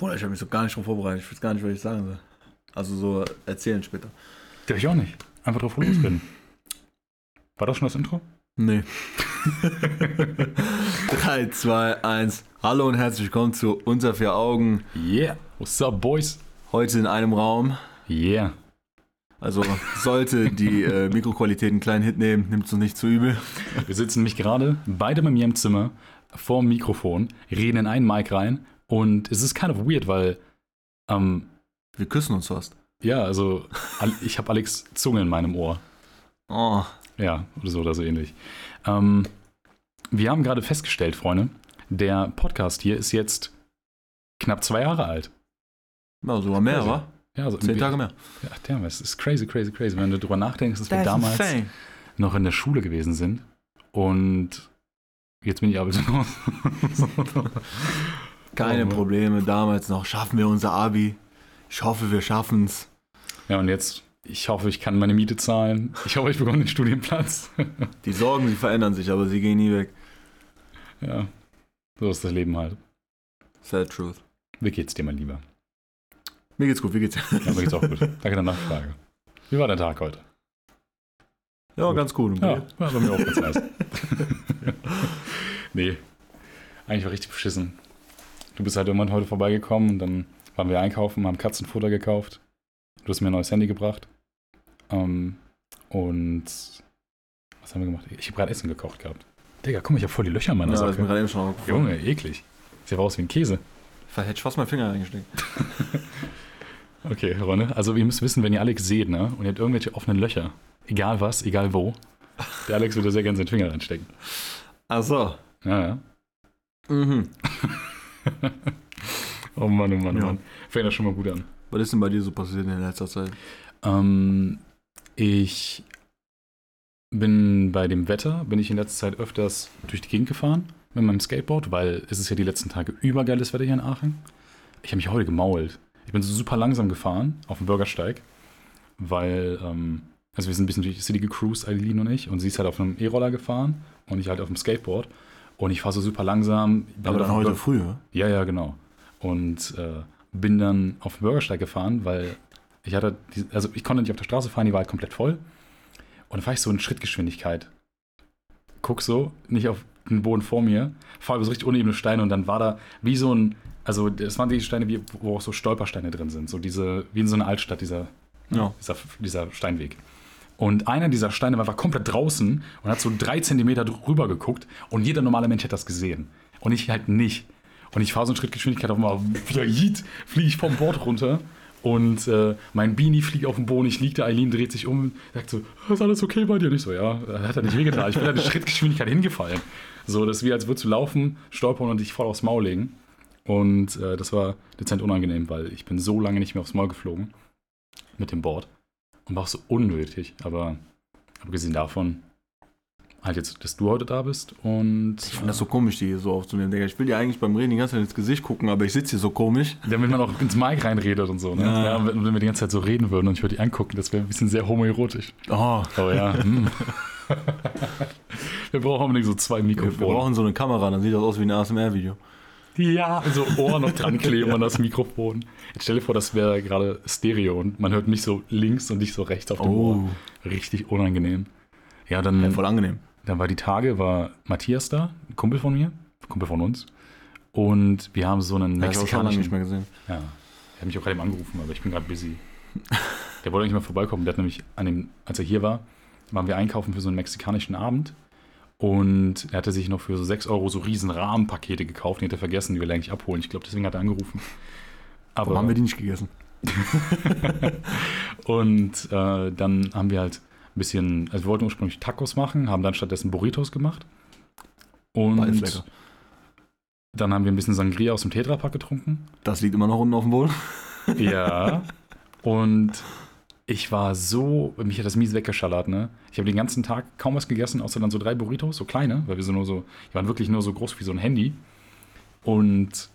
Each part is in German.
Boah, ich habe mich so gar nicht drauf vorbereitet. Ich weiß gar nicht, was ich sagen soll. Also so erzählen später. Der ich auch nicht. Einfach drauf losreden. War das schon das Intro? Nee. 3, 2, 1. Hallo und herzlich willkommen zu Unter vier Augen. Yeah. What's up, boys? Heute in einem Raum. Yeah. Also sollte die äh, Mikroqualität einen kleinen Hit nehmen, nimmt es uns nicht zu übel. Wir sitzen nämlich gerade beide bei mir im Zimmer vor dem Mikrofon, reden in einen Mic rein und es ist kind of weird, weil ähm, Wir küssen uns fast. ja, also Al- ich habe Alex Zunge in meinem Ohr. Oh, Ja, oder so oder so ähnlich. Ähm, wir haben gerade festgestellt, Freunde, der Podcast hier ist jetzt knapp zwei Jahre alt. na, sogar mehr, wa? Ja, also Zehn wir- Tage mehr. Ja, damn, es ist crazy, crazy, crazy. Wenn du drüber nachdenkst, dass wir That's damals insane. noch in der Schule gewesen sind und jetzt bin ich arbeitslos. Keine Oh. Probleme. Damals noch schaffen wir unser Abi. Ich hoffe, wir schaffen's. ja, und jetzt, ich hoffe, ich kann meine Miete zahlen. Ich hoffe, ich bekomme den Studienplatz. Die Sorgen, die verändern sich, aber sie gehen nie weg. ja, so ist das Leben halt. Sad truth. Wie geht's dir, mein Lieber? Mir geht's gut, wie geht's? Ja, mir geht's auch gut. Danke der Nachfrage. Wie war der Tag heute? Ja, Gut. ganz gut. Ja, dir? war mir auch ganz nice. nee, eigentlich war richtig beschissen. Du bist halt irgendwann heute vorbeigekommen und dann waren wir einkaufen, haben Katzenfutter gekauft. Du hast mir ein neues Handy gebracht. Ähm, und was haben wir gemacht? Ich habe gerade Essen gekocht gehabt. Digga, guck mal, ich habe voll die Löcher in meiner Ja, das ist mir Socke. gerade eben schon. Junge, eklig. Sieht aber aus wie ein Käse. Vielleicht hätte ich fast meinen Finger reingesteckt. Okay, Ronne. Also ihr müsst wissen, wenn ihr Alex seht, ne, und ihr habt irgendwelche offenen Löcher, egal was, egal wo, der Alex würde sehr gerne seinen Finger reinstecken. Ach so. Ja, ja. Mhm. Oh Mann, oh Mann, oh Ja. Mann. Fängt das schon mal gut an. Was ist denn bei dir so passiert in letzter Zeit? Ähm, ich bin bei dem Wetter, bin ich in letzter Zeit öfters durch die Gegend gefahren mit meinem Skateboard, weil es ist ja die letzten Tage übergeiles Wetter hier in Aachen. Ich habe mich heute gemault. Ich bin so super langsam gefahren auf dem Bürgersteig, weil, ähm, also wir sind ein bisschen durch die City gecruised, Eileen und ich, und sie ist halt auf einem E-Roller gefahren und ich halt auf dem Skateboard. Und ich fahre so super langsam. Aber dann heute früh, ja? ja, ja, genau. Und äh, bin dann auf den Bürgersteig gefahren, weil ich hatte, die, also ich konnte nicht auf der Straße fahren, die war halt komplett voll. Und dann fahre ich so in Schrittgeschwindigkeit. Guck so, nicht auf den Boden vor mir, fahre über so richtig unebene Steine und dann war da wie so ein, also das waren die Steine, wie, wo auch so Stolpersteine drin sind. So diese, wie in so einer Altstadt, dieser, Ja. dieser, dieser Steinweg. Und einer dieser Steine war einfach komplett draußen und hat so drei Zentimeter drüber geguckt und jeder normale Mensch hätte das gesehen. Und ich halt nicht. Und ich fahre so in Schrittgeschwindigkeit auf einmal, wieder jeet, fliege ich vom Board runter und äh, mein Beanie fliegt auf den Boden, ich liege da, Eileen dreht sich um, sagt so, ist alles okay bei dir? Und ich so, ja, hat er nicht wehgetan. Ich bin halt in Schrittgeschwindigkeit hingefallen. So, das ist wie als würdest du laufen, stolpern und dich voll aufs Maul legen. Und äh, das war dezent unangenehm, weil ich bin so lange nicht mehr aufs Maul geflogen mit dem Board. Und war auch so unnötig. Aber abgesehen davon, halt jetzt, dass du heute da bist und Ich finde das so komisch, die hier so aufzunehmen. Ich will dir eigentlich beim Reden die ganze Zeit ins Gesicht gucken, aber ich sitze hier so komisch. damit man auch ins Mic reinredet und so. Ne? Ja. Ja. wenn, wenn wir die ganze Zeit so reden würden und ich würde die angucken, das wäre ein bisschen sehr homoerotisch. Oh, Aber ja. hm. wir brauchen unbedingt so zwei Mikrofone. wir brauchen so eine Kamera, dann sieht das aus wie ein ASMR-Video. Ja, so Ohren noch dran kleben an das Mikrofon. Jetzt stell dir vor, das wäre gerade Stereo und man hört mich so links und dich so rechts auf dem Oh, Ohr. Richtig unangenehm. Ja, dann, ja, voll angenehm. dann war die Tage, war Matthias da, ein Kumpel von mir, ein Kumpel von uns. Und wir haben so einen Ja, ich schon lange nicht mexikanischen... mehr gesehen. Ja, er hat mich auch gerade eben angerufen, aber ich bin gerade busy. Der wollte eigentlich mal vorbeikommen. Der hat nämlich, an dem, als er hier war, waren wir einkaufen für so einen mexikanischen Abend. Und er hatte sich noch für so 6 Euro so riesen Rahmenpakete gekauft. Die hat er vergessen, die will er eigentlich abholen. Ich glaube, deswegen hat er angerufen. Aber Warum haben wir die nicht gegessen? und äh, dann haben wir halt ein bisschen, also wir wollten ursprünglich Tacos machen, haben dann stattdessen Burritos gemacht. Und dann haben wir ein bisschen Sangria aus dem Tetrapack getrunken. Das liegt immer noch unten auf dem Boden. Ja. Und ich war so, mich hat das mies weggeschallert, ne? Ich habe den ganzen Tag kaum was gegessen, außer dann so drei Burritos, so kleine, weil wir so nur so, die waren wirklich nur so groß wie so ein Handy. Und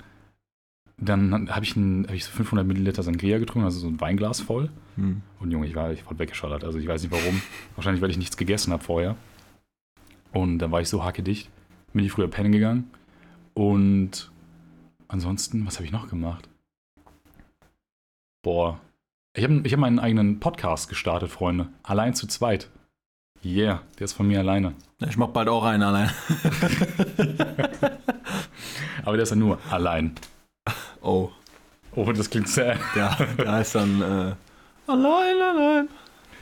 dann habe ich, ein- hab ich so 500 Milliliter Sangria getrunken, also so ein Weinglas voll. Hm. Und Junge, ich war, ich war weggeschallert. Also ich weiß nicht warum. Wahrscheinlich, weil ich nichts gegessen habe vorher. Und dann war ich so hakedicht. Bin ich früher pennen gegangen. Und ansonsten, was habe ich noch gemacht? Boah. Ich habe ich hab meinen eigenen Podcast gestartet, Freunde. Allein zu zweit. Yeah, der ist von mir alleine. Ich mach bald auch einen allein. Aber der ist ja nur allein. Oh. Oh, das klingt sehr. Ja, der heißt dann äh, Allein, allein.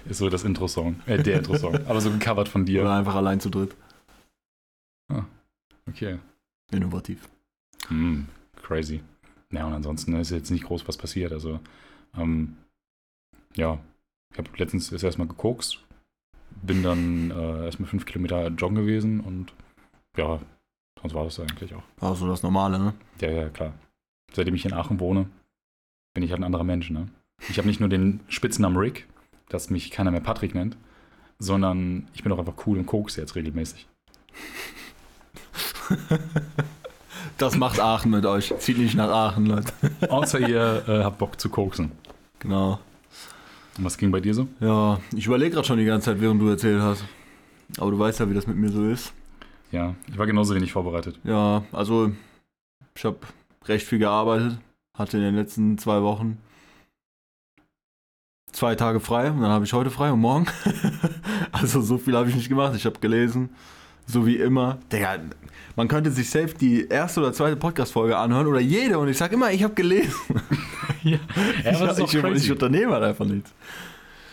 Ist so das Intro-Song. Äh, der Intro-Song. Aber so gecovert von dir. Oder einfach allein zu dritt. Okay. Innovativ. Hm, crazy. Ja, und ansonsten ist jetzt nicht groß was passiert. Also, ähm, ja, ich habe letztens jetzt erstmal gekokst, bin dann äh, erstmal fünf Kilometer joggen gewesen und ja, sonst war das eigentlich auch. Also das Normale, ne? Ja, ja, klar. Seitdem ich in Aachen wohne, bin ich halt ein anderer Mensch, ne? Ich habe nicht nur den Spitznamen Rick, dass mich keiner mehr Patrick nennt, sondern ich bin auch einfach cool und koks jetzt regelmäßig. Das macht Aachen mit euch. Zieht nicht nach Aachen, Leute. Außer ihr äh, habt Bock zu koksen. Genau. Und was ging bei dir so? Ja, ich überlege gerade schon die ganze Zeit, während du erzählt hast. Aber du weißt ja, wie das mit mir so ist. Ja, ich war genauso wenig vorbereitet. Ja, also ich habe recht viel gearbeitet. Hatte in den letzten zwei Wochen zwei Tage frei und dann habe ich heute frei und morgen. also so viel habe ich nicht gemacht. Ich habe gelesen, so wie immer. Digga, man könnte sich safe die erste oder zweite Podcast-Folge anhören oder jede und ich sage immer, ich habe gelesen. ja, ich, aber das ich, ich, ich unternehme halt einfach nichts.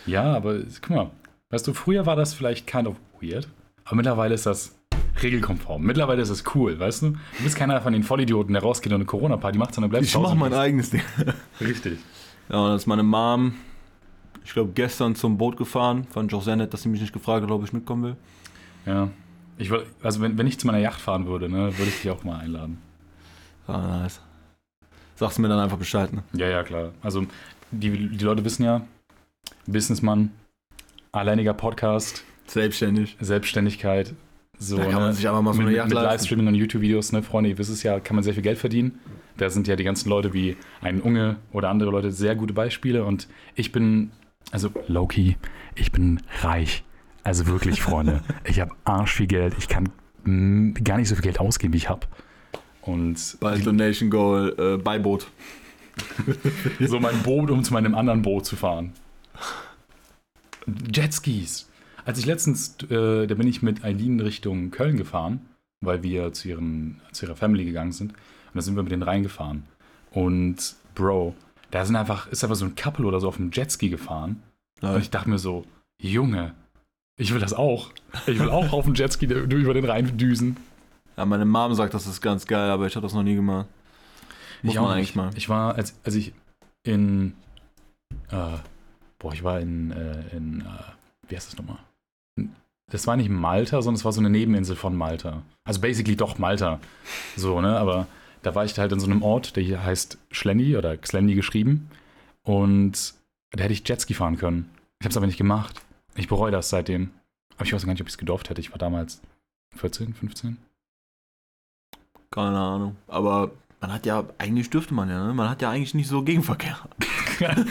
Ja, aber guck mal, weißt du, früher war das vielleicht kind of weird, aber mittlerweile ist das regelkonform. Mittlerweile ist es cool, weißt du? Du bist keiner von den Vollidioten, der rausgeht und eine Corona-Party macht, sondern bleibst Ich und mein eigenes Ding. Richtig. Ja, und dann ist meine Mom, ich glaube, gestern zum Boot gefahren. Fand ich auch sehr nett, dass sie mich nicht gefragt hat, ob ich mitkommen will. Ja. Ich will, also wenn, wenn ich zu meiner Yacht fahren würde, ne, würde ich dich auch mal einladen. War nice. Sagst mir dann einfach Bescheid, ne? Ja, ja, klar. Also die, die Leute wissen ja, Businessmann, alleiniger Podcast, Selbstständig. Selbstständigkeit, so, Da kann man ne? sich einfach mal so mit, eine mit, mit. Livestreaming und YouTube-Videos, ne, Freunde, ihr wisst es ja, kann man sehr viel Geld verdienen. Da sind ja die ganzen Leute wie ein Unge oder andere Leute sehr gute Beispiele und ich bin, also Loki, ich bin reich. Also wirklich, Freunde. ich habe arsch viel Geld. Ich kann mm, gar nicht so viel Geld ausgeben, wie ich habe. Und Bei Donation Goal, äh, Beiboot. so mein Boot, um zu meinem anderen Boot zu fahren. Jetskis. Als ich letztens, äh, da bin ich mit Eileen Richtung Köln gefahren, weil wir zu, ihren, zu ihrer Family gegangen sind. Und da sind wir mit denen reingefahren. Und Bro, da sind einfach, ist einfach so ein Couple oder so auf dem Jetski gefahren. Ja, Und ich dachte mir so, Junge, ich will das auch. Ich will auch auf dem Jetski über den Rhein düsen. Ja, meine Mom sagt, das ist ganz geil, aber ich habe das noch nie gemacht. Muss ich man eigentlich mal. Ich war, als, als ich in, äh, boah, ich war in, äh, in, äh, wie heißt das nochmal? Das war nicht Malta, sondern es war so eine Nebeninsel von Malta. Also basically doch Malta. So, ne, aber da war ich halt in so einem Ort, der hier heißt Schlendi oder Xlendi geschrieben. Und da hätte ich Jetski fahren können. Ich habe es aber nicht gemacht. Ich bereue das seitdem. Aber ich weiß gar nicht, ob ich es gedurft hätte. Ich war damals 14, 15. Keine Ahnung. Aber man hat ja, eigentlich dürfte man ja, ne? Man hat ja eigentlich nicht so Gegenverkehr.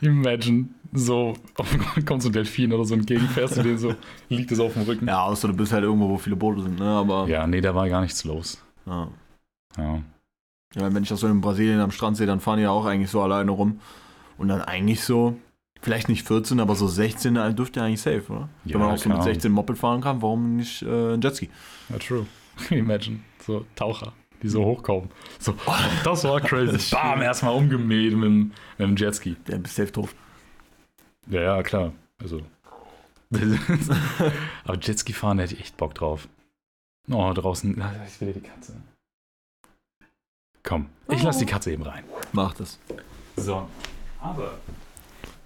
Imagine, so auf, kommt so ein Delfin oder so entgegenfährst du den so, liegt es auf dem Rücken. Ja, außer du bist halt irgendwo, wo viele Boote sind, ne? Aber Ja, nee, da war gar nichts los. ja. Ja. Ja, wenn ich das so in Brasilien am Strand sehe, dann fahren die ja auch eigentlich so alleine rum. Und dann eigentlich so, vielleicht nicht 14, aber so 16 da dürfte ja eigentlich safe, oder? Ja, wenn man auch so mit Ahnung. 16 Moped fahren kann, warum nicht äh, ein Jetski? ja, true. Imagine, so Taucher, die so hochkommen. So, oh, das war crazy. Das Bam, erstmal umgemäht mit, dem- mit dem Jetski. Der bist safe drauf. Ja, ja, klar. Also. Aber Jetski fahren, da hätte ich echt Bock drauf. Oh, draußen. Ah, Ich will die Katze. Komm, ich lasse die Katze eben rein. Mach das. So. Aber.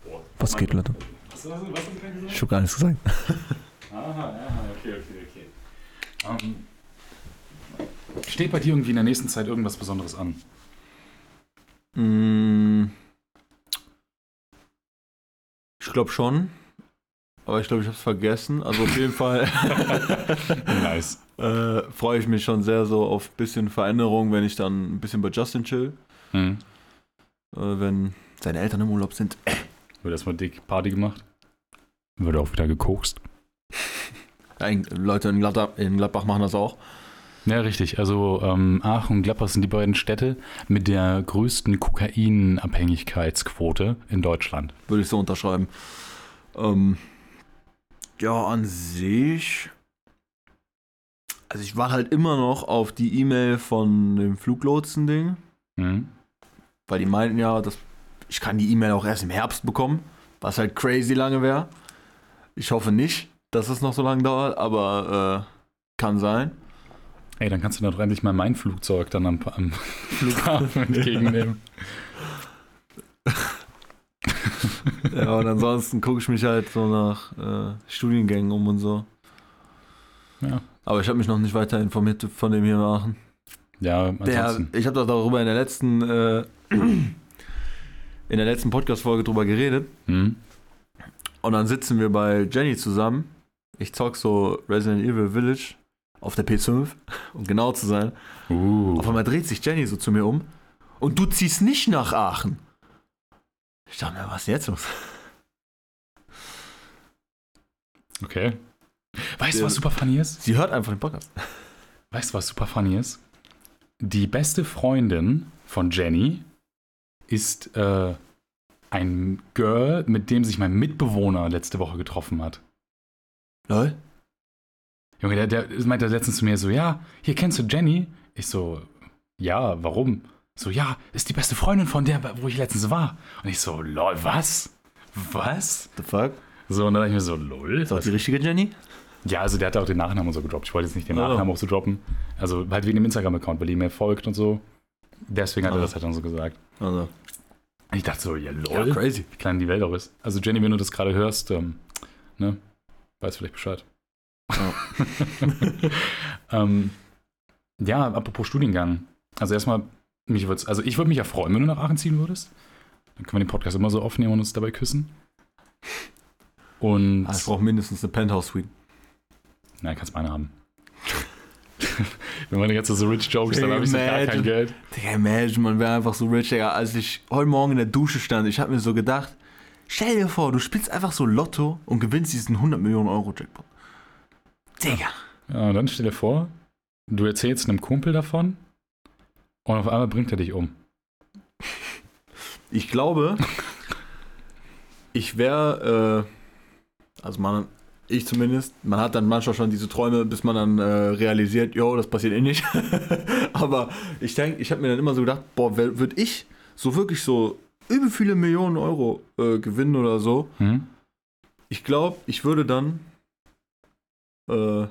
Boah, Was geht, Leute? Was, was, was hast du gerade gesagt? Ich hab gar nichts gesagt. Aha, aha, okay, okay, okay. Ähm, steht bei dir irgendwie in der nächsten Zeit irgendwas Besonderes an? Mm. Ich glaube schon. Aber ich glaube, ich habe es vergessen. Also auf jeden Fall nice. äh, freue ich mich schon sehr so auf ein bisschen Veränderung, wenn ich dann ein bisschen bei Justin chill. Hm. Äh, wenn seine Eltern im Urlaub sind. Wird erstmal dick Party gemacht. Wird auch wieder gekokst. Leute in Gladbach, in Gladbach machen das auch. Ja, richtig. Also ähm, Aachen und Gladbach sind die beiden Städte mit der größten Kokainabhängigkeitsquote in Deutschland. Würde ich so unterschreiben. Ähm, ja, an sich. Also ich war halt immer noch auf die E-Mail von dem Fluglotsen-Ding, Mhm. weil die meinten ja, dass ich kann die E-Mail auch erst im Herbst bekommen, was halt crazy lange wäre. Ich hoffe nicht, dass es noch so lange dauert, aber äh, kann sein. Ey, dann kannst du doch endlich mal mein Flugzeug dann am, am Flughafen entgegennehmen. Ja, und ansonsten gucke ich mich halt so nach äh, Studiengängen um und so. Ja. Aber ich habe mich noch nicht weiter informiert von dem hier in Aachen. Ja, Der, ansonsten. ich habe doch darüber in der letzten äh, in der letzten Podcast-Folge drüber geredet. Hm? Und dann sitzen wir bei Jenny zusammen. Ich zock so Resident Evil Village auf der PS5, um genau zu sein. Uh. Auf einmal dreht sich Jenny so zu mir um. Und du ziehst nicht nach Aachen. Ich dachte mir, was ist jetzt los? Okay. Weißt du, was super funny ist? Sie hört einfach den Podcast. Weißt du, was super funny ist? Die beste Freundin von Jenny ist äh, ein Girl, mit dem sich mein Mitbewohner letzte Woche getroffen hat. Lol. Junge, der, der meinte letztens zu mir so, ja, hier kennst du Jenny? Ich so, ja, warum? So, ja, ist die beste Freundin von der, wo ich letztens war. Und ich so, lol, was? Was? The fuck? So, und dann dachte ich mir so, lol. Ist das die richtige Jenny? Ja, also der hat auch den Nachnamen und so gedroppt. Ich wollte jetzt nicht den Oh. Nachnamen auch so droppen. Also halt wegen dem Instagram-Account, weil die mir folgt und so. Deswegen hat er Oh. das halt dann so gesagt. Also. Und ich dachte so, ja, Ja, lol, crazy. wie klein die Welt auch ist. Also Jenny, wenn du das gerade hörst, ähm, ne, weiß vielleicht Bescheid. ähm, ja, apropos Studiengang. Also erstmal, mich würd's, also ich würde mich ja freuen, wenn du nach Aachen ziehen würdest. Dann können wir den Podcast immer so aufnehmen und uns dabei küssen. Und Ah, ich brauche mindestens eine Penthouse-Suite. Nein, kannst meine haben. Wenn meine ganze so rich Jokes, dann habe ich so gar kein. Geld. Digga, imagine, man wäre einfach so rich, Digga. Als ich heute Morgen in der Dusche stand, ich habe mir so gedacht, stell dir vor, du spielst einfach so Lotto und gewinnst diesen 100 Millionen Euro Jackpot. Digga. Ja, und dann stell dir vor, du erzählst einem Kumpel davon und auf einmal bringt er dich um. Ich glaube, ich wäre, äh, also man, ich zumindest, man hat dann manchmal schon diese Träume, bis man dann äh, realisiert, jo, das passiert eh nicht. Aber ich denke, ich habe mir dann immer so gedacht, boah, würde ich so wirklich so übel viele Millionen Euro äh, gewinnen oder so, Hm? ich glaube, ich würde dann äh,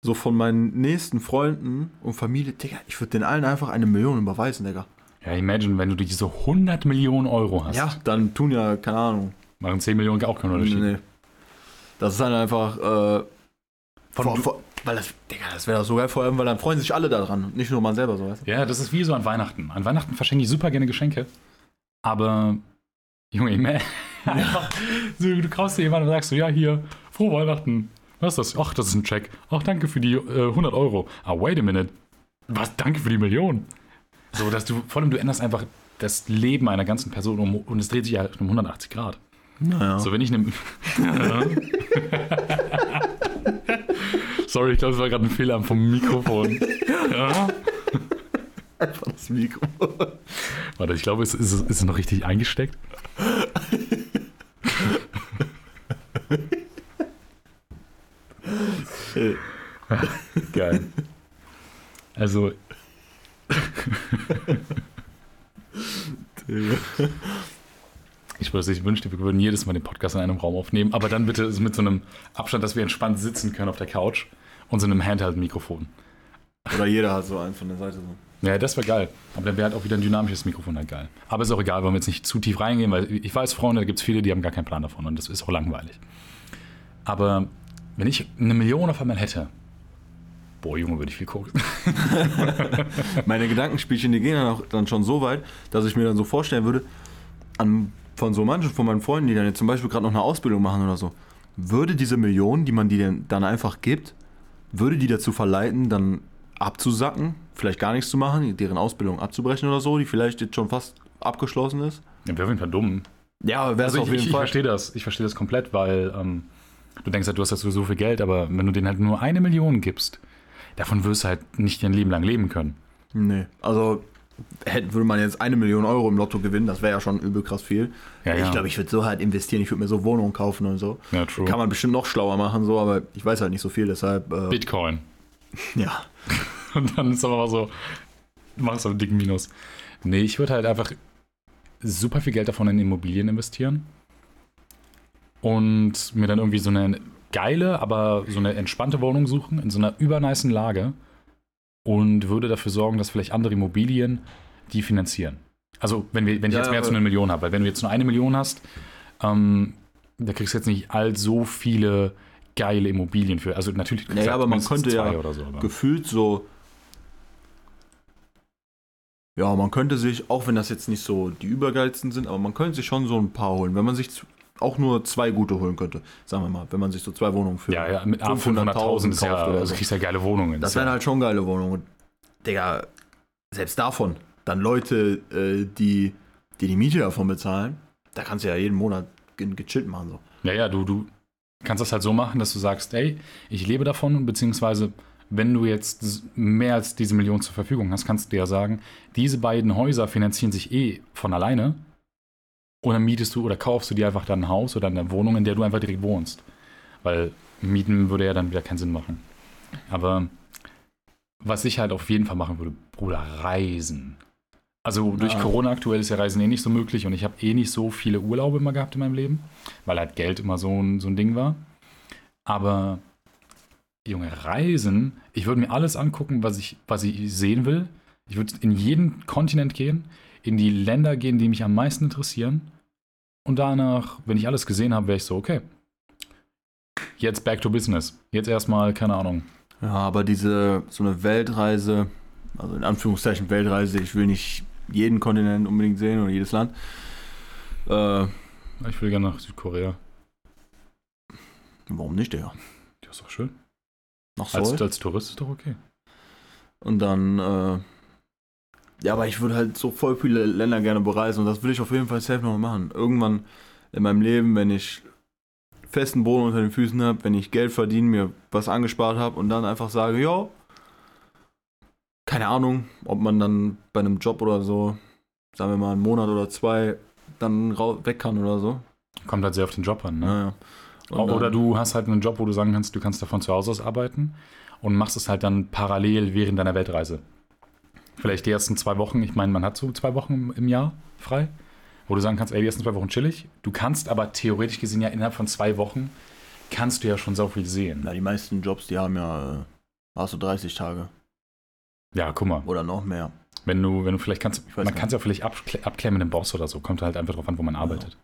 so von meinen nächsten Freunden und Familie, Digga, ich würde den allen einfach eine Million überweisen, Digga. Ja, imagine, wenn du diese 100 Millionen Euro hast. Ja, dann tun ja, keine Ahnung. Machen 10 Millionen auch keinen Nee, Unterschied. nee. Das ist dann einfach, äh, Von vor, vor, weil das, Digga, das wäre so geil, vor allem, weil dann freuen sich alle daran nicht nur man selber, so weißt du? Ja, das ist wie so an Weihnachten. An Weihnachten verschenke ich super gerne Geschenke. Aber, Junge, ich einfach, so, du kaufst dir jemanden und sagst so, ja, hier, frohe Weihnachten. Was ist das? Ach, das ist ein Check. Ach, danke für die äh, 100 Euro. Ah, wait a minute. Was? Danke für die Million. So, dass du, vor allem, du änderst einfach das Leben einer ganzen Person um und es dreht sich ja um 180 Grad. Naja. So, wenn ich eine. Sorry, ich glaube, es war gerade ein Fehler vom Mikrofon. Ja. einfach das Mikro. Warte, ich glaube, es ist, ist es noch richtig eingesteckt. Geil. Also, ich würde ich wünschte, wir würden jedes Mal den Podcast in einem Raum aufnehmen, aber dann bitte mit so einem Abstand, dass wir entspannt sitzen können auf der Couch und so einem Handheld-Mikrofon. Oder jeder hat so einen von der Seite so. Ja, das wäre geil. Aber dann wäre halt auch wieder ein dynamisches Mikrofon halt geil. Aber ist auch egal, wollen wir jetzt nicht zu tief reingehen, weil ich weiß, Freunde, da gibt es viele, die haben gar keinen Plan davon und das ist auch langweilig. Aber wenn ich eine Million auf einmal hätte, boah, Junge, würde ich viel gucken. Meine Gedankenspielchen, die gehen dann auch dann schon so weit, dass ich mir dann so vorstellen würde, an, von so manchen von meinen Freunden, die dann jetzt zum Beispiel gerade noch eine Ausbildung machen oder so, würde diese Million, die man die dann einfach gibt, würde die dazu verleiten, dann abzusacken, vielleicht gar nichts zu machen, deren Ausbildung abzubrechen oder so, die vielleicht jetzt schon fast abgeschlossen ist? Ja, wäre auf jeden Fall dumm. Ja, wäre Also auf ich, jeden ich, ich Fall. verstehe das. Ich verstehe das komplett, weil ähm, du denkst halt, du hast dazu so viel Geld, aber wenn du denen halt nur eine Million gibst, davon wirst du halt nicht dein Leben lang leben können. Nee, also hätte, würde man jetzt eine Million Euro im Lotto gewinnen, das wäre ja schon übel krass viel. Ja, ich ja. glaube, ich würde so halt investieren, ich würde mir so Wohnungen kaufen und so. Ja, true. Kann man bestimmt noch schlauer machen, so, aber ich weiß halt nicht so viel, deshalb, äh, Bitcoin. ja. Und dann ist aber so, machst du einen dicken Minus. Nee, ich würde halt einfach super viel Geld davon in Immobilien investieren und mir dann irgendwie so eine geile, aber so eine entspannte Wohnung suchen, in so einer übernicen Lage und würde dafür sorgen, dass vielleicht andere Immobilien die finanzieren. Also, wenn, wir, wenn ich Ja, jetzt mehr als eine Million habe, weil wenn du jetzt nur eine Million hast, ähm, da kriegst du jetzt nicht all so viele geile Immobilien für. Also natürlich du Naja, aber man könnte ja so. Gefühlt so. Ja, man könnte sich, auch wenn das jetzt nicht so die übergeilsten sind, aber man könnte sich schon so ein paar holen, wenn man sich auch nur zwei gute holen könnte, sagen wir mal, wenn man sich so zwei Wohnungen für Ja, ja, mit ab 500.000 ist ja, kauft oder also so. kriegst du ja geile Wohnungen. Das wären halt schon geile Wohnungen. Digga, selbst davon, dann Leute, äh, die, die die Miete davon bezahlen, da kannst du ja jeden Monat ge- gechillt machen. So. Ja, ja, du, du kannst das halt so machen, dass du sagst, ey, ich lebe davon, beziehungsweise wenn du jetzt mehr als diese Million zur Verfügung hast, kannst du dir ja sagen, diese beiden Häuser finanzieren sich eh von alleine und dann mietest du oder kaufst du dir einfach dann ein Haus oder eine Wohnung, in der du einfach direkt wohnst. Weil mieten würde ja dann wieder keinen Sinn machen. Aber was ich halt auf jeden Fall machen würde, Bruder, reisen. Also durch Ja. Corona aktuell ist ja Reisen eh nicht so möglich und ich habe eh nicht so viele Urlaube immer gehabt in meinem Leben, weil halt Geld immer so ein, so ein Ding war. Aber Junge, Reisen, ich würde mir alles angucken, was ich, was ich sehen will. Ich würde in jeden Kontinent gehen, in die Länder gehen, die mich am meisten interessieren. Und danach, wenn ich alles gesehen habe, wäre ich so, okay. Jetzt back to business. Jetzt erstmal, keine Ahnung. Ja, aber diese, so eine Weltreise, also in Anführungszeichen Weltreise, ich will nicht jeden Kontinent unbedingt sehen oder jedes Land. Äh, Ich will gerne nach Südkorea. warum nicht, Digga? Das ist doch schön. Nach Als, Seoul. als Tourist ist doch okay. Und dann, äh, ja, aber ich würde halt so voll viele Länder gerne bereisen und das will ich auf jeden Fall safe noch machen. Irgendwann in meinem Leben, wenn ich festen Boden unter den Füßen habe, wenn ich Geld verdiene, mir was angespart habe und dann einfach sage, ja, keine Ahnung, ob man dann bei einem Job oder so, sagen wir mal einen Monat oder zwei, dann weg kann oder so. Kommt halt sehr auf den Job an, ne? Naja. Und Oder dann- du hast halt einen Job, wo du sagen kannst, du kannst davon zu Hause aus arbeiten und machst es halt dann parallel während deiner Weltreise. Vielleicht die ersten zwei Wochen, ich meine, man hat so zwei Wochen im- Jahr frei, wo du sagen kannst, ey, die ersten zwei Wochen chillig. Du kannst aber theoretisch gesehen ja innerhalb von zwei Wochen kannst du ja schon so viel sehen. Na, die meisten Jobs, die haben ja, äh, hast du 30 Tage Ja, guck mal, oder noch mehr. wenn du, wenn du vielleicht kannst, weiß man kann es ja vielleicht abkle- abklemmen mit dem Boss oder so, kommt halt einfach drauf an, wo man arbeitet.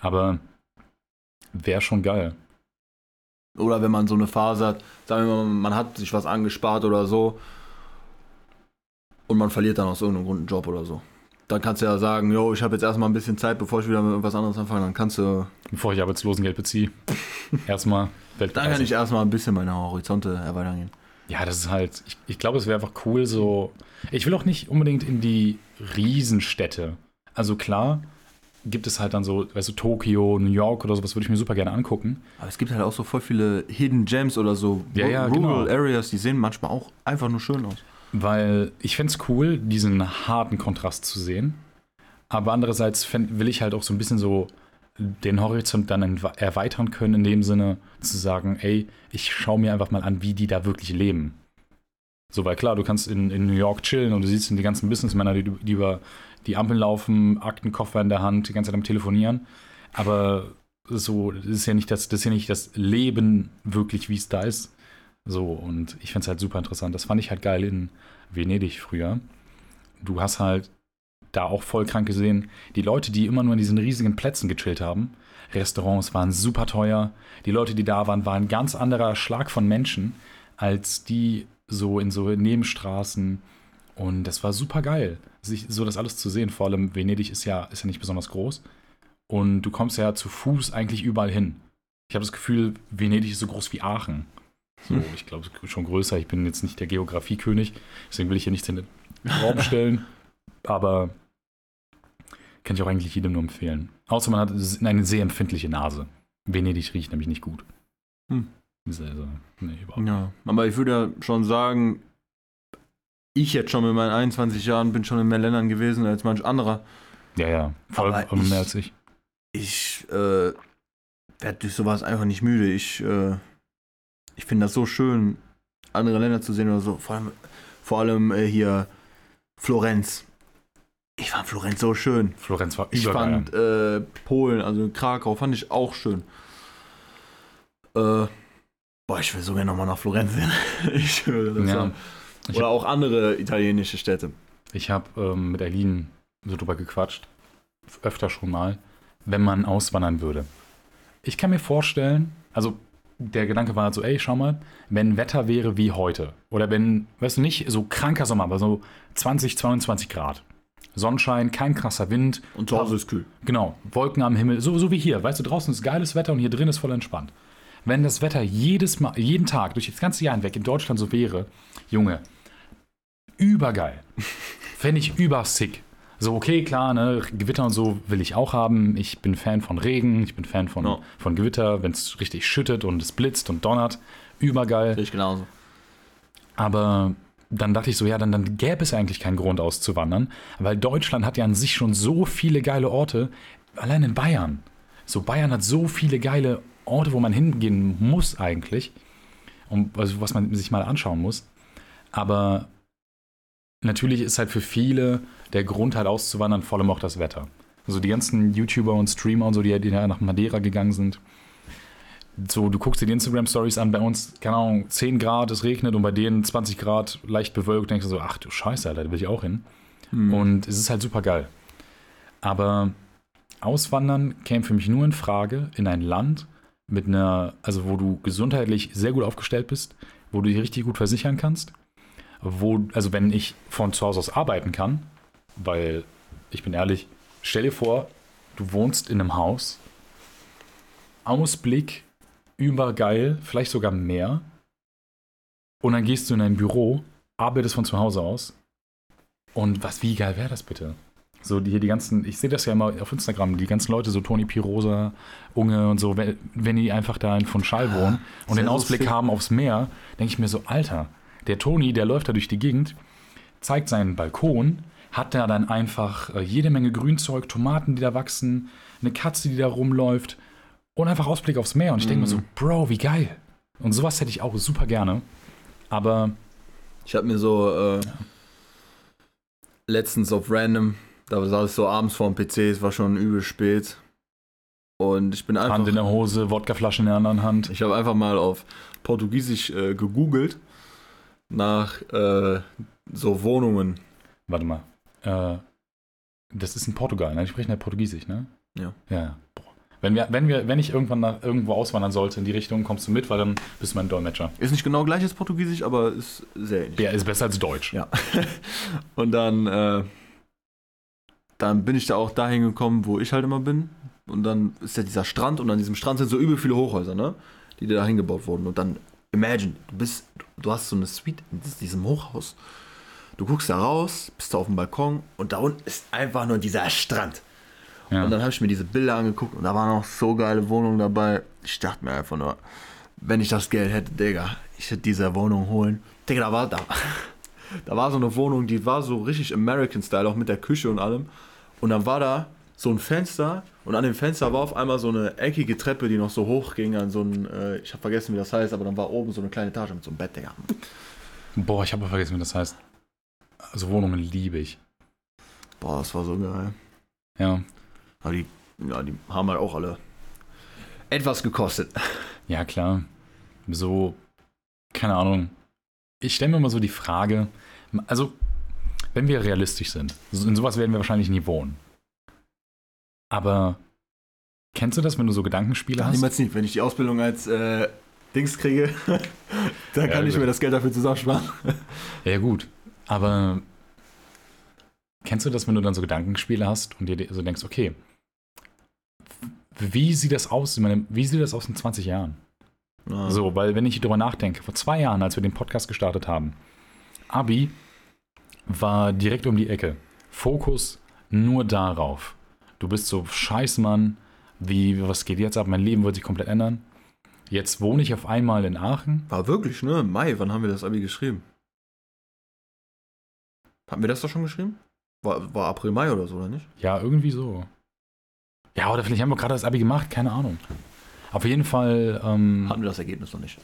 Aber wäre schon geil. Oder wenn man so eine Phase hat, sagen wir mal, man hat sich was angespart oder so und man verliert dann aus irgendeinem Grund einen Job oder so. Dann kannst du ja sagen, jo, ich habe jetzt erstmal ein bisschen Zeit, bevor ich wieder mit irgendwas anderes anfange. Dann kannst du, Bevor ich Arbeitslosengeld beziehe, erstmal Weltreise. dann kann ich erstmal ein bisschen meine Horizonte erweitern gehen. Ja, das ist halt, ich, ich glaube, es wäre einfach cool, so. Ich will auch nicht unbedingt in die Riesenstädte. Also klar, gibt es halt dann so, weißt du, Tokio, New York oder sowas würde ich mir super gerne angucken. Aber es gibt halt auch so voll viele Hidden Gems oder so Ja, ja, Rural genau. Areas, die sehen manchmal auch einfach nur schön aus. Weil ich fände es cool, diesen harten Kontrast zu sehen. Aber andererseits fänd, will ich halt auch so ein bisschen so den Horizont dann erweitern können, in dem Sinne zu sagen, ey, ich schaue mir einfach mal an, wie die da wirklich leben. So, weil klar, du kannst in, in New York chillen und du siehst die ganzen Businessmänner, die, die über die Ampeln laufen, Aktenkoffer in der Hand, die ganze Zeit am Telefonieren. Aber so, das ist ja nicht das, das ist ja nicht das Leben wirklich, wie es da ist. So, und ich finde es halt super interessant. Das fand ich halt geil in Venedig früher. Du hast halt da auch voll krank gesehen, die Leute, die immer nur an diesen riesigen Plätzen gechillt haben. Restaurants waren super teuer. Die Leute, die da waren, waren ein ganz anderer Schlag von Menschen als die so in so Nebenstraßen. Und das war super geil, sich so das alles zu sehen. Vor allem Venedig ist ja, ist ja nicht besonders groß. Und du kommst ja zu Fuß eigentlich überall hin. Ich habe das Gefühl, Venedig ist so groß wie Aachen. So, Hm. ich glaube, schon größer. Ich bin jetzt nicht der Geografiekönig, deswegen will ich hier nichts in den Raum stellen. Aber kann ich auch eigentlich jedem nur empfehlen. Außer man hat eine sehr empfindliche Nase. Venedig riecht nämlich nicht gut. Hm. Also, nee, überhaupt Ja, aber ich würde ja schon sagen, ich jetzt schon mit meinen 21 Jahren bin schon in mehr Ländern gewesen als manch anderer. Ja, ja. Voll, voll ich- mehr als ich. Ich äh, werde durch sowas einfach nicht müde. Ich, äh, ich finde das so schön, andere Länder zu sehen oder so. Vor allem, vor allem äh, hier Florenz. Ich fand Florenz so schön. Florenz war Ich übergeil. fand äh, Polen, also Krakau, fand ich auch schön. Äh, boah, ich will sogar nochmal nach Florenz sehen. ich schwöre das Ja. Ich Oder auch andere italienische Städte. Ich habe ähm, mit Eileen so drüber gequatscht, öfter schon mal, wenn man auswandern würde. Ich kann mir vorstellen, also der Gedanke war halt so, ey, schau mal, wenn Wetter wäre wie heute oder wenn, weißt du nicht, so kranker Sommer, aber so 20, 22 Grad. Sonnenschein, kein krasser Wind, Und zu Hause ist kühl. Genau, Wolken am Himmel, so, so wie hier. Weißt du, draußen ist geiles Wetter und hier drin ist voll entspannt. Wenn das Wetter jedes Mal, jeden Tag, durch das ganze Jahr hinweg in Deutschland so wäre, Junge, übergeil. Fände ich übersick. So, okay, klar, ne, Gewitter und so will ich auch haben. Ich bin Fan von Regen, ich bin Fan von, Ja. von Gewitter, wenn es richtig schüttet und es blitzt und donnert. Übergeil. Ich genauso. Aber dann dachte ich so, ja, dann, dann gäbe es eigentlich keinen Grund auszuwandern, weil Deutschland hat ja an sich schon so viele geile Orte, allein in Bayern. So, Bayern hat so viele geile Orte, wo man hingehen muss eigentlich, um, also was man sich mal anschauen muss. Aber natürlich ist halt für viele der Grund halt auszuwandern vor allem auch das Wetter. Also die ganzen YouTuber und Streamer und so, die, die da nach Madeira gegangen sind, so, du guckst dir die Instagram-Stories an, bei uns, keine Ahnung, 10 Grad, es regnet und bei denen 20 Grad, leicht bewölkt, denkst du so, ach du Scheiße, Alter, da will ich auch hin. Hm. Und es ist halt super geil. Aber Auswandern käme für mich nur in Frage in ein Land mit einer, also wo du gesundheitlich sehr gut aufgestellt bist, wo du dich richtig gut versichern kannst, wo, also wenn ich von zu Hause aus arbeiten kann, weil ich bin ehrlich, stell dir vor, du wohnst in einem Haus, Ausblick übergeil, vielleicht sogar mehr. Und dann gehst du in ein Büro, arbeitest von zu Hause aus. Und was, wie geil wäre das bitte? So, die, hier die ganzen, ich sehe das ja immer auf Instagram, die ganzen Leute, so Toni Pirosa, Unge und so, wenn, wenn die einfach da in von Schall wohnen und wär den Ausblick haben aufs Meer, denke ich mir so, Alter, der Toni, der läuft da durch die Gegend, zeigt seinen Balkon, hat da dann einfach äh, jede Menge Grünzeug, Tomaten, die da wachsen, eine Katze, die da rumläuft und einfach Ausblick aufs Meer. Und ich denke mir so, Bro, wie geil. Und sowas hätte ich auch super gerne. Aber Ich habe mir so äh, letztens auf Random, da saß ich so abends vorm PC, es war schon übel spät. Und ich bin einfach. Hand in der Hose, Wodkaflasche in der anderen Hand. Ich habe einfach mal auf Portugiesisch äh, gegoogelt nach äh, so Wohnungen. Warte mal. Äh, das ist in Portugal, ne? Die sprechen ja Portugiesisch, ne? Ja. Ja. Boah. Wenn, wir, wenn, wir, wenn ich irgendwann nach, irgendwo auswandern sollte in die Richtung, kommst du mit, weil dann bist du mein Dolmetscher. Ist nicht genau gleiches Portugiesisch, aber ist sehr ähnlich. Ja, ist besser als Deutsch. Ja. Und dann, äh, dann bin ich da auch dahin gekommen, wo ich halt immer bin. Und dann ist ja dieser Strand und an diesem Strand sind so übel viele Hochhäuser, ne? Die da hingebaut wurden. Und dann, imagine, du bist, du hast so eine Suite in diesem Hochhaus. Du guckst da raus, bist da auf dem Balkon und da unten ist einfach nur dieser Strand. Ja. Und dann habe ich mir diese Bilder angeguckt und da waren auch so geile Wohnungen dabei. Ich dachte mir einfach nur, wenn ich das Geld hätte, Digga, ich hätte diese Wohnung holen. Digga, da war da. Da war so eine Wohnung, die war so richtig American-Style, auch mit der Küche und allem. Und dann war da so ein Fenster und an dem Fenster war auf einmal so eine eckige Treppe, die noch so hoch ging an so ein, äh, ich habe vergessen, wie das heißt, aber dann war oben so eine kleine Etage mit so einem Bett, Digga. Boah, ich habe vergessen, wie das heißt. Also Wohnungen liebe ich. Boah, das war so geil. Ja. Aber die, ja, die haben halt auch alle etwas gekostet. Ja, klar. So, keine Ahnung. Ich stelle mir immer so die Frage, also, wenn wir realistisch sind, in sowas werden wir wahrscheinlich nie wohnen. Aber kennst du das, wenn du so Gedankenspiele hast? Niemals nicht. Wenn ich die Ausbildung als äh, Dings kriege, dann Ja, kann ich gut. mir das Geld dafür zusammensparen. Ja, gut. Aber kennst du das, wenn du dann so Gedankenspiele hast und dir so denkst, okay, wie sieht das aus? Ich meine, wie sieht das aus in 20 Jahren? Ja. So, weil wenn ich darüber nachdenke, vor zwei Jahren, als wir den Podcast gestartet haben, Abi war direkt um die Ecke. Fokus nur darauf. Du bist so, scheiß Mann, wie, was geht jetzt ab? Mein Leben wird sich komplett ändern. jetzt wohne ich auf einmal in Aachen. War wirklich, ne? Mai, wann haben wir das Abi geschrieben? Hatten wir das doch schon geschrieben? War, war April, Mai oder so, oder nicht? Ja, irgendwie so. Ja, oder vielleicht haben wir gerade das Abi gemacht, keine Ahnung. Auf jeden Fall, ähm, Hatten wir das Ergebnis noch nicht.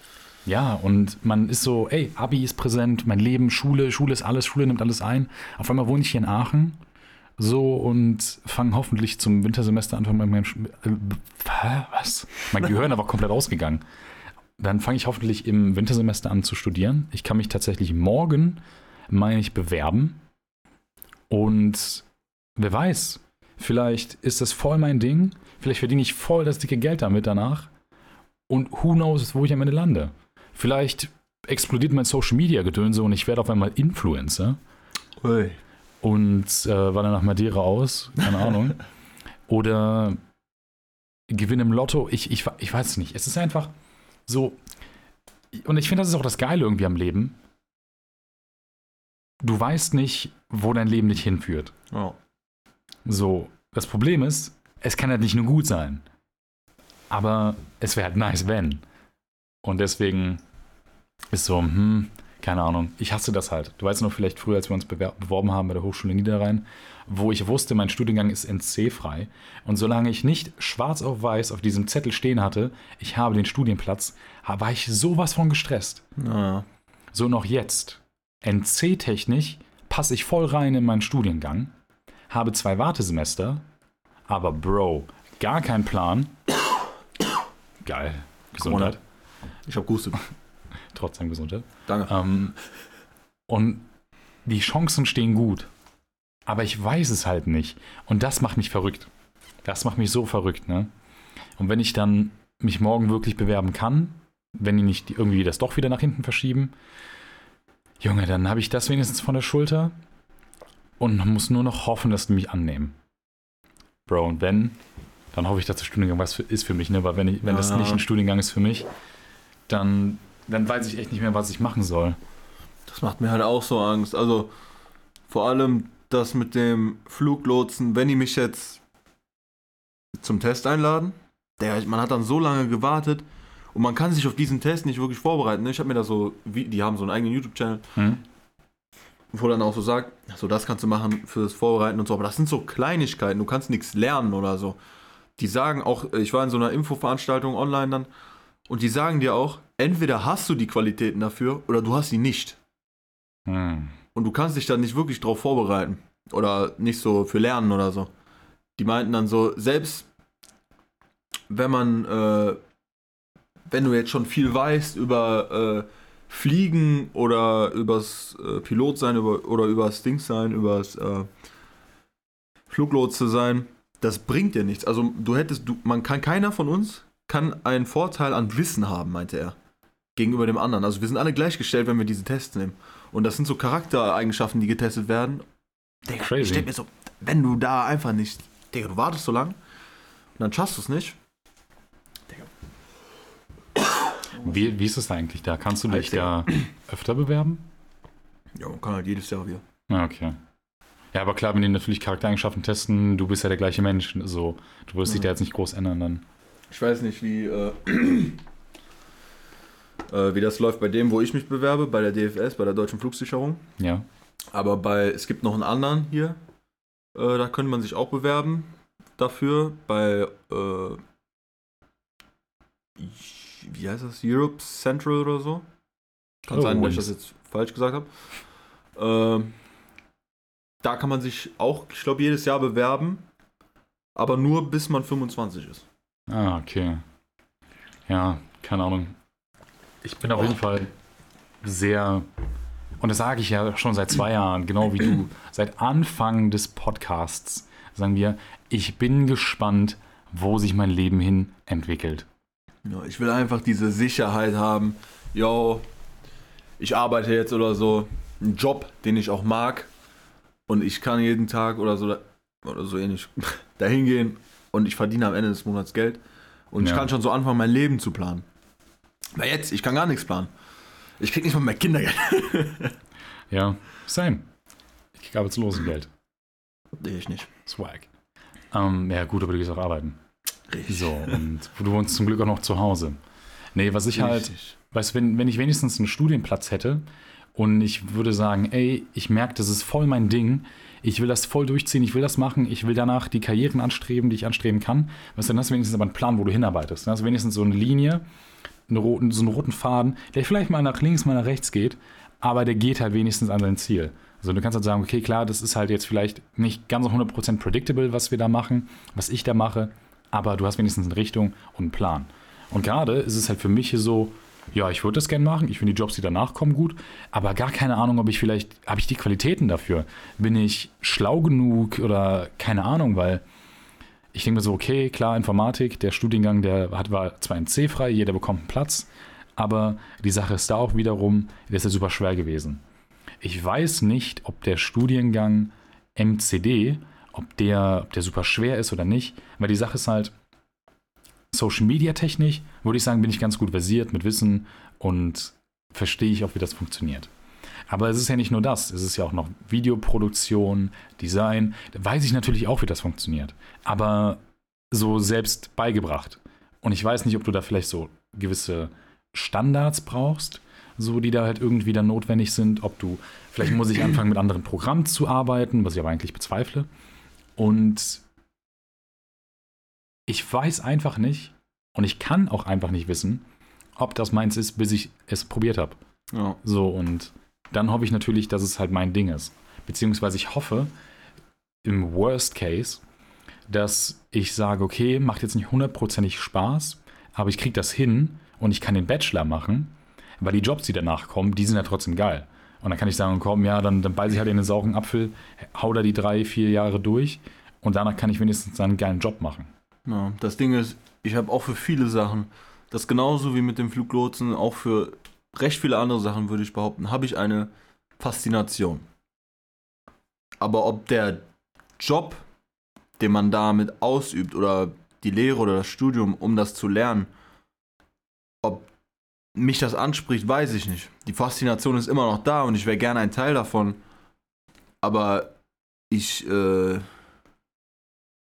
ja, und man ist so, ey, Abi ist präsent, mein Leben, Schule, Schule ist alles, Schule nimmt alles ein. Auf einmal wohne ich hier in Aachen, so, und fange hoffentlich zum Wintersemester an Sch- äh, was? Mein Gehirn aber komplett ausgegangen. Dann fange ich hoffentlich im Wintersemester an zu studieren. Ich kann mich tatsächlich morgen, meine ich, bewerben. Und wer weiß, vielleicht ist das voll mein Ding. Vielleicht verdiene ich voll das dicke Geld damit danach. Und who knows, wo ich am Ende lande. Vielleicht explodiert mein Social Media Gedönse und ich werde auf einmal Influencer Ui. Und äh, wandere nach Madeira aus. Keine Ahnung. Oder gewinne im Lotto. Ich, ich, ich weiß es nicht. Es ist einfach so. Und ich finde, das ist auch das Geile irgendwie am Leben. Du weißt nicht, wo dein Leben dich hinführt. Ja. So, das Problem ist, es kann halt nicht nur gut sein. Aber es wäre halt nice, wenn. Und deswegen ist so, hm, keine Ahnung. Ich hasse das halt. Du weißt noch vielleicht früher, als wir uns beworben haben bei der Hochschule Niederrhein, wo ich wusste, mein Studiengang ist NC-frei. Und solange ich nicht schwarz auf weiß auf diesem Zettel stehen hatte, ich habe den Studienplatz, war ich sowas von gestresst. Ja. So noch jetzt. NC-technisch passe ich voll rein in meinen Studiengang, habe zwei Wartesemester, aber Bro, gar kein Plan. Geil. Gesundheit. Ich hab gehustet. Trotzdem Gesundheit. Danke. Ähm, und die Chancen stehen gut. Aber ich weiß es halt nicht. Und das macht mich verrückt. Das macht mich so verrückt, ne? Und wenn ich dann mich morgen wirklich bewerben kann, wenn die nicht irgendwie das doch wieder nach hinten verschieben, Junge, dann habe ich das wenigstens von der Schulter und muss nur noch hoffen, dass die mich annehmen. Bro, und wenn, dann hoffe ich, dass der Studiengang was für, ist für mich, ne? Weil wenn, ich, wenn das Ja. nicht ein Studiengang ist für mich, dann, dann weiß ich echt nicht mehr, was ich machen soll. Das macht mir halt auch so Angst. Also vor allem das mit dem Fluglotsen, wenn die mich jetzt zum Test einladen, der, man hat dann so lange gewartet und man kann sich auf diesen Test nicht wirklich vorbereiten. ne? Ich habe mir da so, wie, die haben so einen eigenen YouTube-Channel, Hm? wo dann auch so sagt, so das kannst du machen fürs Vorbereiten und so, aber das sind so Kleinigkeiten, du kannst nichts lernen oder so. Die sagen auch, ich war in so einer Infoveranstaltung online dann und die sagen dir auch, entweder hast du die Qualitäten dafür oder du hast sie nicht. Hm. Und du kannst dich dann nicht wirklich drauf vorbereiten. Oder nicht so für Lernen oder so. Die meinten dann so, selbst wenn man, äh, wenn du jetzt schon viel weißt über äh, Fliegen oder übers äh, Pilotsein über, oder übers Ding sein, übers äh, Fluglotse sein, das bringt dir nichts. Also du hättest, du, man kann, keiner von uns kann einen Vorteil an Wissen haben, meinte er. Gegenüber dem anderen. Also wir sind alle gleichgestellt, wenn wir diese Tests nehmen. Und das sind so Charaktereigenschaften, die getestet werden. Digga, Crazy. ich denk mir so, wenn du da einfach nicht, Digga, du wartest so lang und dann schaffst du es nicht. Wie, wie ist es da eigentlich da? Kannst du dich da öfter bewerben? Ja, man kann halt jedes Jahr wieder. Ah, okay. Ja, aber klar, wenn die natürlich Charaktereigenschaften testen, du bist ja der gleiche Mensch, so. Du wirst dich Mhm. da jetzt nicht groß ändern dann. Ich weiß nicht, wie, äh, äh, wie das läuft bei dem, wo ich mich bewerbe, bei der DFS, bei der Deutschen Flugsicherung. Ja. Aber bei, es gibt noch einen anderen hier, äh, da könnte man sich auch bewerben dafür. Bei, äh, wie heißt das? Europe Central oder so? Kann Oh, sein, dass ich das jetzt falsch gesagt habe. Ähm, da kann man sich auch, ich glaube, jedes Jahr bewerben, aber nur bis man 25 ist. Ah, okay. Ja, keine Ahnung. Ich bin auf jeden Fall sehr, und das sage ich ja schon seit zwei Jahren, genau wie du, seit Anfang des Podcasts sagen wir, ich bin gespannt, wo sich mein Leben hin entwickelt. Ja, ich will einfach diese Sicherheit haben, yo, ich arbeite jetzt oder so, einen Job, den ich auch mag und ich kann jeden Tag oder so oder so ähnlich dahin gehen und ich verdiene am Ende des Monats Geld und ich Ja. kann schon so anfangen, mein Leben zu planen. Weil jetzt, ich kann gar nichts planen. Ich krieg nicht mal mehr Kindergeld. Ja, same. Ich krieg Arbeitslosengeld. Nee, ich nicht. Swag. Ähm, ja, gut, aber du gehst auch arbeiten. Richtig. So, und du wohnst zum Glück auch noch zu Hause. Nee, was ich halt, Richtig. weißt du, wenn, wenn ich wenigstens einen Studienplatz hätte und ich würde sagen, ey, ich merke, das ist voll mein Ding, ich will das voll durchziehen, ich will das machen, ich will danach die Karrieren anstreben, die ich anstreben kann, weißt du, dann hast du wenigstens aber einen Plan, wo du hinarbeitest. Dann hast du wenigstens so eine Linie, einen roten, so einen roten Faden, der vielleicht mal nach links, mal nach rechts geht, aber der geht halt wenigstens an sein Ziel. Also du kannst halt sagen, okay, klar, das ist halt jetzt vielleicht nicht ganz 100% predictable, was wir da machen, was ich da mache, aber du hast wenigstens eine Richtung und einen Plan. Und gerade ist es halt für mich so, ja, ich würde das gerne machen, ich finde die Jobs, die danach kommen, gut, aber gar keine Ahnung, ob ich vielleicht, habe ich die Qualitäten dafür? Bin ich schlau genug oder keine Ahnung, weil ich denke mir so, okay, klar, Informatik, der Studiengang, der hat, war zwar in C frei, jeder bekommt einen Platz, aber die Sache ist da auch wiederum, der ist ja super schwer gewesen. Ich weiß nicht, ob der Studiengang MCD, ob der, ob der super schwer ist oder nicht, weil die Sache ist halt, Social Media technisch, würde ich sagen, bin ich ganz gut versiert mit Wissen und verstehe ich auch, wie das funktioniert. Aber es ist ja nicht nur das, es ist ja auch noch Videoproduktion, Design. Da weiß ich natürlich auch, wie das funktioniert. Aber so selbst beigebracht. Und ich weiß nicht, ob du da vielleicht so gewisse Standards brauchst, so die da halt irgendwie dann notwendig sind. Ob du, vielleicht muss ich anfangen, mit anderen Programmen zu arbeiten, was ich aber eigentlich bezweifle. Und ich weiß einfach nicht und ich kann auch einfach nicht wissen, ob das meins ist, bis ich es probiert habe. Ja. So, und dann hoffe ich natürlich, dass es halt mein Ding ist. Beziehungsweise ich hoffe, im Worst Case, dass ich sage, okay, macht jetzt nicht hundertprozentig Spaß, aber ich kriege das hin und ich kann den Bachelor machen, weil die Jobs, die danach kommen, die sind ja trotzdem geil. Und dann kann ich sagen, komm, ja, dann, dann beiße ich halt in den sauren Apfel, hau da die drei, vier Jahre durch und danach kann ich wenigstens einen geilen Job machen. Ja, das Ding ist, ich habe auch für viele Sachen, das genauso wie mit dem Fluglotsen, auch für recht viele andere Sachen würde ich behaupten, habe ich eine Faszination. Aber ob der Job, den man damit ausübt oder die Lehre oder das Studium, um das zu lernen, ob mich das anspricht, weiß ich nicht. Die Faszination ist immer noch da und ich wäre gerne ein Teil davon. Aber ich, äh,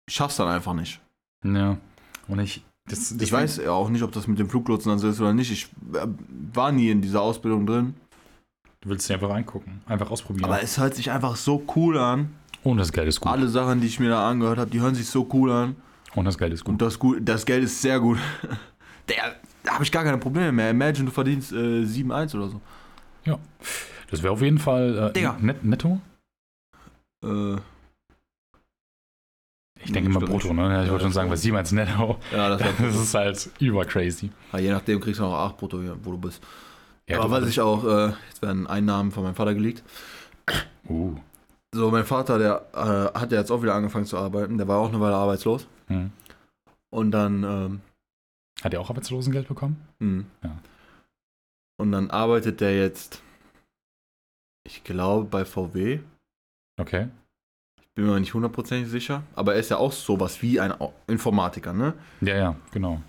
schaff's dann einfach nicht. Ja. Und ich. Das, Ich weiß ja auch nicht, ob das mit dem Fluglotsen dann so ist oder nicht. Ich äh, war nie in dieser Ausbildung drin. Du willst dir einfach reingucken. Einfach ausprobieren. Aber es hört sich einfach so cool an. und das Geld ist gut. Alle Sachen, die ich mir da angehört habe, die hören sich so cool an. Und das Geld ist gut. Und das, gut, das Geld ist sehr gut. Der, da habe ich gar keine Probleme mehr. Imagine, du verdienst äh, 7,1 oder so. Ja. Das wäre auf jeden Fall äh, Digga. net, netto. Äh, Ich denke immer brutto, ne? Ja, ich Ja, wollte schon sagen, auch. was jemals netto. ja, das Das ist halt über crazy. ja, je nachdem kriegst du noch 8 brutto, wo du bist. Ja, Aber was ich auch, äh, jetzt werden Einnahmen von meinem Vater geleakt. Uh. So, mein Vater, der äh, hat ja jetzt auch wieder angefangen zu arbeiten. Der war auch eine Weile arbeitslos. Hm. Und dann, ähm, Hat er auch Arbeitslosengeld bekommen? Hm. Ja. Und dann arbeitet der jetzt, ich glaube, bei VW. Okay. Bin mir nicht hundertprozentig sicher. Aber er ist ja auch sowas wie ein Informatiker, ne? Ja, ja, genau.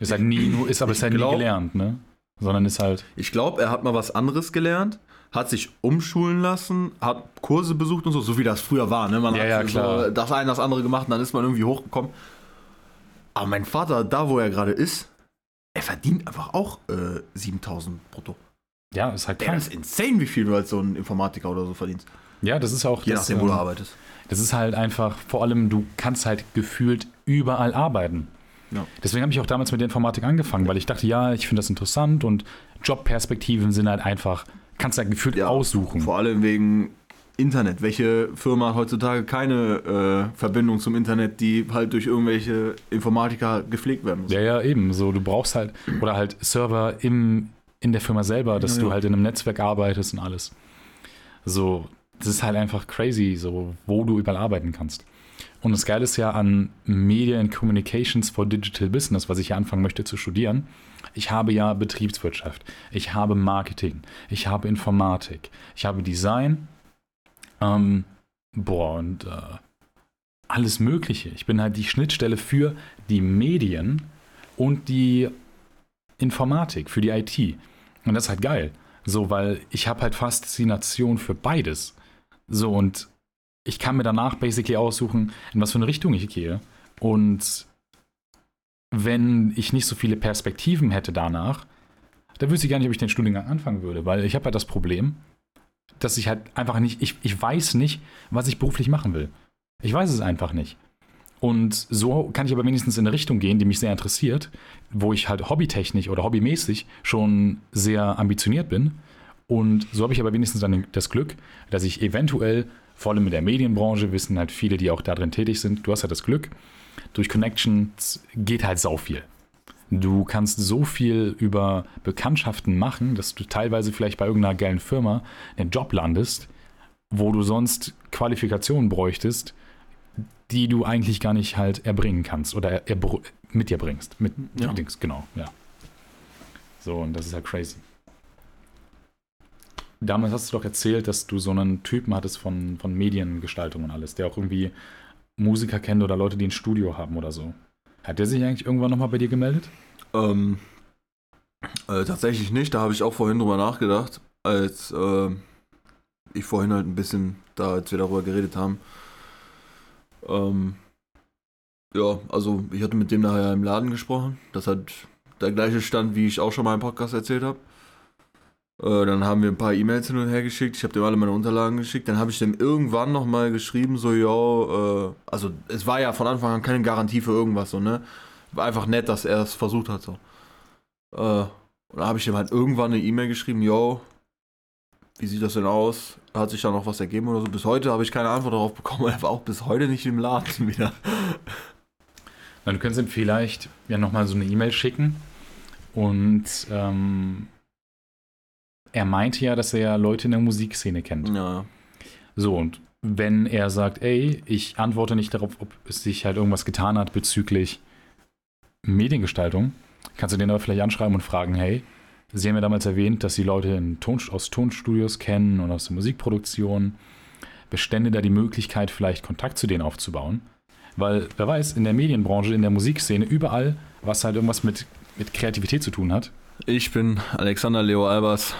Ist halt nie, nur- ist aber ist halt nie glaub- gelernt, ne? Sondern ist halt. Ich glaube, er hat mal was anderes gelernt, hat sich umschulen lassen, hat Kurse besucht und so, so wie das früher war, ne? Man Ja, hat ja, so klar. das eine, das andere gemacht und dann ist man irgendwie hochgekommen. Aber mein Vater, da wo er gerade ist, er verdient einfach auch äh, 7000 brutto. Ja, ist halt Der krank. ist insane, wie viel du als so ein Informatiker oder so verdienst. Ja, das ist auch. Je das, nachdem, wo du ähm, arbeitest. Das ist halt einfach, vor allem, du kannst halt gefühlt überall arbeiten. Ja. Deswegen habe ich auch damals mit der Informatik angefangen, weil ich dachte, ja, ich finde das interessant und Jobperspektiven sind halt einfach, kannst du halt gefühlt Ja, aussuchen. Vor allem wegen Internet. Welche Firma hat heutzutage keine äh, Verbindung zum Internet, die halt durch irgendwelche Informatiker gepflegt werden muss? Ja, ja, eben. So, du brauchst halt, oder halt Server im, in der Firma selber, dass Ja, du halt in einem Netzwerk arbeitest und alles. So, das ist halt einfach crazy, so, wo du überall arbeiten kannst. Und das Geile ist ja an Media and Communications for Digital Business, was ich ja anfangen möchte zu studieren. Ich habe ja Betriebswirtschaft, ich habe Marketing, ich habe Informatik, ich habe Design, ähm, boah, und äh, alles Mögliche. Ich bin halt die Schnittstelle für die Medien und die Informatik, für die IT. Und das ist halt geil. So, weil ich habe halt Faszination für beides. So, und ich kann mir danach basically aussuchen, in was für eine Richtung ich gehe. Und wenn ich nicht so viele Perspektiven hätte danach, dann wüsste ich gar nicht, ob ich den Studiengang anfangen würde, weil ich habe halt das Problem, dass ich halt einfach nicht, ich, ich weiß nicht, was ich beruflich machen will. Ich weiß es einfach nicht. Und so kann ich aber wenigstens in eine Richtung gehen, die mich sehr interessiert, wo ich halt hobbytechnisch oder hobbymäßig schon sehr ambitioniert bin. Und so habe ich aber wenigstens dann das Glück, dass ich eventuell, vor allem in der Medienbranche, wissen halt viele, die auch da drin tätig sind, du hast halt das Glück, durch Connections geht halt sau viel. Du kannst so viel über Bekanntschaften machen, dass du teilweise vielleicht bei irgendeiner geilen Firma einen Job landest, wo du sonst Qualifikationen bräuchtest, die du eigentlich gar nicht halt erbringen kannst oder er, er, mit dir bringst. Mit, Ja. Dings, genau, ja. So, und das ist halt crazy. Damals hast du doch erzählt, dass du so einen Typen hattest von, von Mediengestaltung und alles, der auch irgendwie Musiker kennt oder Leute, die ein Studio haben oder so. Hat der sich eigentlich irgendwann nochmal bei dir gemeldet? Ähm, äh, tatsächlich nicht, da habe ich auch vorhin drüber nachgedacht, als äh, ich vorhin halt ein bisschen, da als wir darüber geredet haben. Ähm, ja, also ich hatte mit dem nachher im Laden gesprochen. Das hat der gleiche Stand, wie ich auch schon mal im Podcast erzählt habe. Äh, dann haben wir ein paar E-Mails hin und her geschickt. Ich habe dem alle meine Unterlagen geschickt. Dann habe ich dem irgendwann nochmal geschrieben, so, yo, äh, also es war ja von Anfang an keine Garantie für irgendwas, so, ne? War einfach nett, dass er es versucht hat, so. Äh, und dann habe ich ihm halt irgendwann eine E-Mail geschrieben, yo, wie sieht das denn aus? Hat sich da noch was ergeben oder so? Bis heute habe ich keine Antwort darauf bekommen. Er war auch bis heute nicht im Laden wieder. Dann können Sie ihm vielleicht ja nochmal so eine E-Mail schicken. Und ähm, er meinte ja, dass er ja Leute in der Musikszene kennt. Ja, So, und wenn er sagt, ey, ich antworte nicht darauf, ob es sich halt irgendwas getan hat bezüglich Mediengestaltung, kannst du den aber vielleicht anschreiben und fragen, hey, Sie haben ja damals erwähnt, dass Sie Leute in Ton, aus Tonstudios kennen und aus der Musikproduktion. Bestände da die Möglichkeit, vielleicht Kontakt zu denen aufzubauen? Weil, wer weiß, in der Medienbranche, in der Musikszene, überall, was halt irgendwas mit, mit Kreativität zu tun hat, Ich bin Alexander Leo Albers.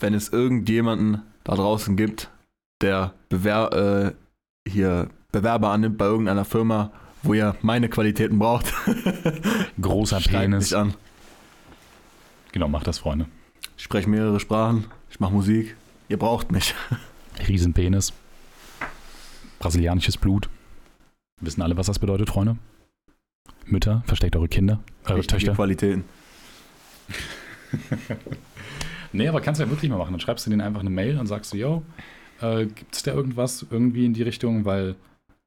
Wenn es irgendjemanden da draußen gibt, der Bewer äh, hier Bewerber annimmt bei irgendeiner Firma, wo ihr meine Qualitäten braucht, großer Penis. mich an. Genau, macht das, Freunde. Ich spreche mehrere Sprachen, ich mache Musik. Ihr braucht mich. Riesenpenis. Brasilianisches Blut. Wissen alle, was das bedeutet, Freunde? Mütter, versteckt eure Kinder, eure Richtige Töchter. Qualitäten. Nee, aber kannst du ja wirklich mal machen. Dann schreibst du denen einfach eine Mail und sagst du, yo, äh, gibt es da irgendwas irgendwie in die Richtung? Weil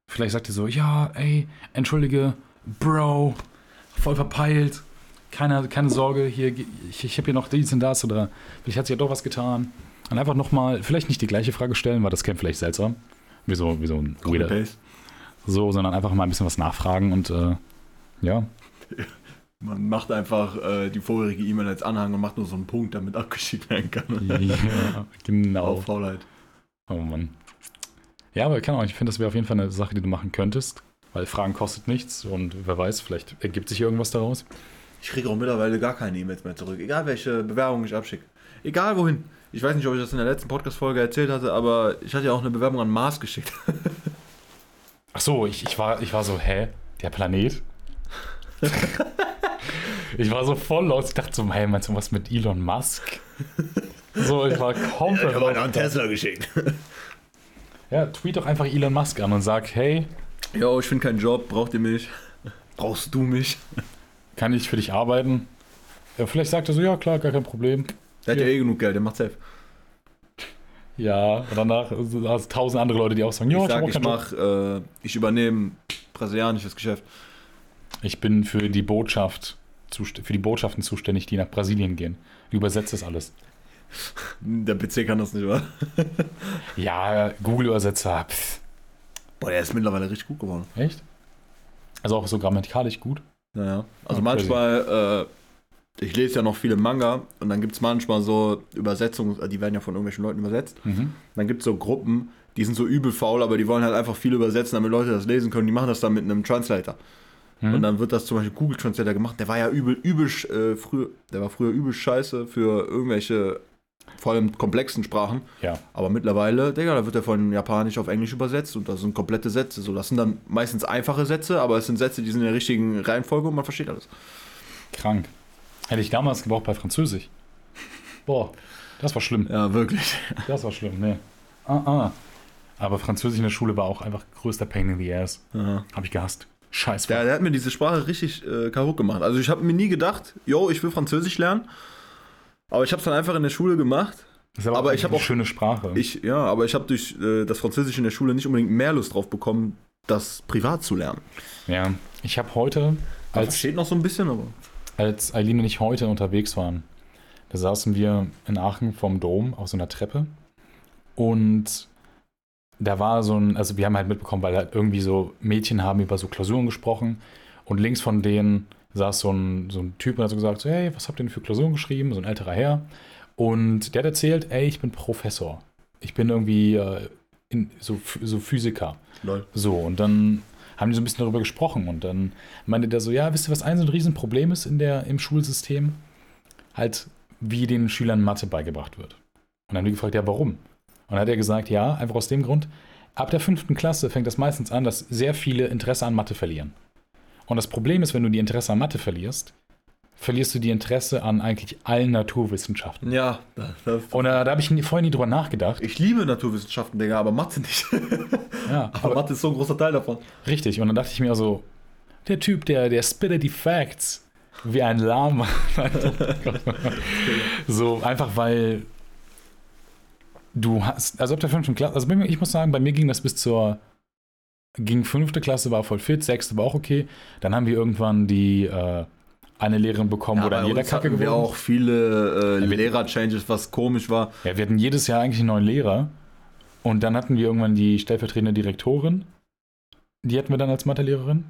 vielleicht sagt ihr so, ja, ey, entschuldige, Bro, voll verpeilt. Keine, keine Sorge, hier, ich, ich habe hier noch dies und das oder vielleicht hat sich ja doch was getan. Und einfach nochmal, vielleicht nicht die gleiche Frage stellen, weil das käme vielleicht seltsam. Wie so, wie so ein weirder, so, sondern einfach mal ein bisschen was nachfragen und äh, ja, Man macht einfach äh, die vorherige E-Mail als Anhang und macht nur so einen Punkt, damit abgeschickt werden kann. ja genau. Auf Faulheit. Oh Mann. Ja, aber keine Ahnung, ich finde, das wäre auf jeden Fall eine Sache, die du machen könntest, weil Fragen kostet nichts und wer weiß, vielleicht ergibt sich irgendwas daraus. Ich kriege auch mittlerweile gar keine E-Mails mehr zurück, egal welche Bewerbung ich abschicke. Egal wohin. Ich weiß nicht, ob ich das in der letzten Podcast-Folge erzählt hatte, aber ich hatte ja auch eine Bewerbung an Mars geschickt. Ach so, ich, ich, war, ich war so, hä? Der Planet? ich war so voll los. Ich dachte so, hey, meinst du was mit Elon Musk? So, ich war komplett raus. Tesla geschickt. Ja, tweet doch einfach Elon Musk an und sag, hey, Jo, ich finde keinen Job, braucht ihr mich? Brauchst du mich? kann ich für dich arbeiten? Ja, vielleicht sagt er so, ja klar, gar kein Problem. Der hat ja eh genug Geld, der macht safe. Ja, und danach hast du tausend andere Leute, die auch sagen, ja, ich sag, ich Job. mach, äh, ich übernehme brasilianisches Geschäft. Ich bin für die Botschaft, für die Botschaften zuständig, die nach Brasilien gehen. Du übersetzt das alles. Der PC kann das nicht, oder? Ja, Google-Übersetzer, Boah, der ist mittlerweile richtig gut geworden. echt? Also auch so grammatikalisch gut. Naja. Also crazy. manchmal, äh, ich lese ja noch viele Manga und dann gibt es manchmal so Übersetzungen, äh, die werden ja von irgendwelchen Leuten übersetzt. Mhm. Dann gibt es so Gruppen, die sind so übel faul, aber die wollen halt einfach viel übersetzen, damit Leute das lesen können. Die machen das dann mit einem Translator. Mhm. Und dann wird das zum Beispiel Google Translator gemacht. Der war ja übel, übel, äh, früher, der war früher übel scheiße für irgendwelche Vor allem komplexen Sprachen. Ja. Aber mittlerweile, Digga, da wird er von Japanisch auf Englisch übersetzt und das sind komplette Sätze. So, das sind dann meistens einfache Sätze, aber es sind Sätze, die sind in der richtigen Reihenfolge und man versteht alles. Krank. Hätte ich damals gebraucht bei Französisch. Boah, das war schlimm. Ja, wirklich. Das war schlimm, ne. Ah, ah. Aber Französisch in der Schule war auch einfach größter Pain in the ass. Habe ich gehasst. Scheiß. Der, der hat mir diese Sprache richtig äh, kaputt gemacht. Also ich habe mir nie gedacht, yo, ich will Französisch lernen. Aber ich habe es dann einfach in der Schule gemacht. Das ist aber auch ich hab eine auch- schöne Sprache. Ich, ja, aber ich habe durch äh, das Französisch in der Schule nicht unbedingt mehr Lust drauf bekommen, das privat zu lernen. ja. Ich habe heute, Als steht noch so ein bisschen, aber. als Eileen und ich heute unterwegs waren, da saßen wir in Aachen vom Dom auf so einer Treppe und da war so ein, also wir haben halt mitbekommen, weil halt irgendwie so Mädchen haben über so Klausuren gesprochen und links von denen saß so ein, so ein Typ und hat so gesagt, so, hey, was habt ihr denn für Klausuren geschrieben? So ein älterer Herr. Und der hat erzählt, ey, ich bin Professor. Ich bin irgendwie äh, in, so, so Physiker. Lol. So, und dann haben die so ein bisschen darüber gesprochen und dann meinte der so, ja, wisst ihr, was ein so ein Riesenproblem ist in der, im Schulsystem? Halt, wie den Schülern Mathe beigebracht wird. Und dann haben die gefragt, ja, warum? Und dann hat er gesagt, ja, einfach aus dem Grund, ab der fünften Klasse fängt das meistens an, dass sehr viele Interesse an Mathe verlieren. Und das Problem ist, wenn du die Interesse an Mathe verlierst, verlierst du die Interesse an eigentlich allen Naturwissenschaften. Ja, da, da, Und äh, da habe ich vorher nie drüber nachgedacht. ich liebe Naturwissenschaften, Digga, aber Mathe nicht. Ja, aber Mathe ist so ein großer Teil davon. Richtig, und dann dachte ich mir so, der Typ, der, der spittet die Facts wie ein Lama. so, einfach weil du hast, also ab der fünften Klasse, also mir, ich muss sagen, bei mir ging das bis zur, ging fünfte Klasse, war voll fit, sechste war auch okay. Dann haben wir irgendwann die, äh, eine Lehrerin bekommen, wo dann jeder Kacke hatten wir geworden auch viele äh, Ja, Lehrer-Changes, was komisch war. Ja, wir hatten jedes Jahr eigentlich einen neuen Lehrer. Und dann hatten wir irgendwann die stellvertretende Direktorin. Die hatten wir dann als Mathelehrerin.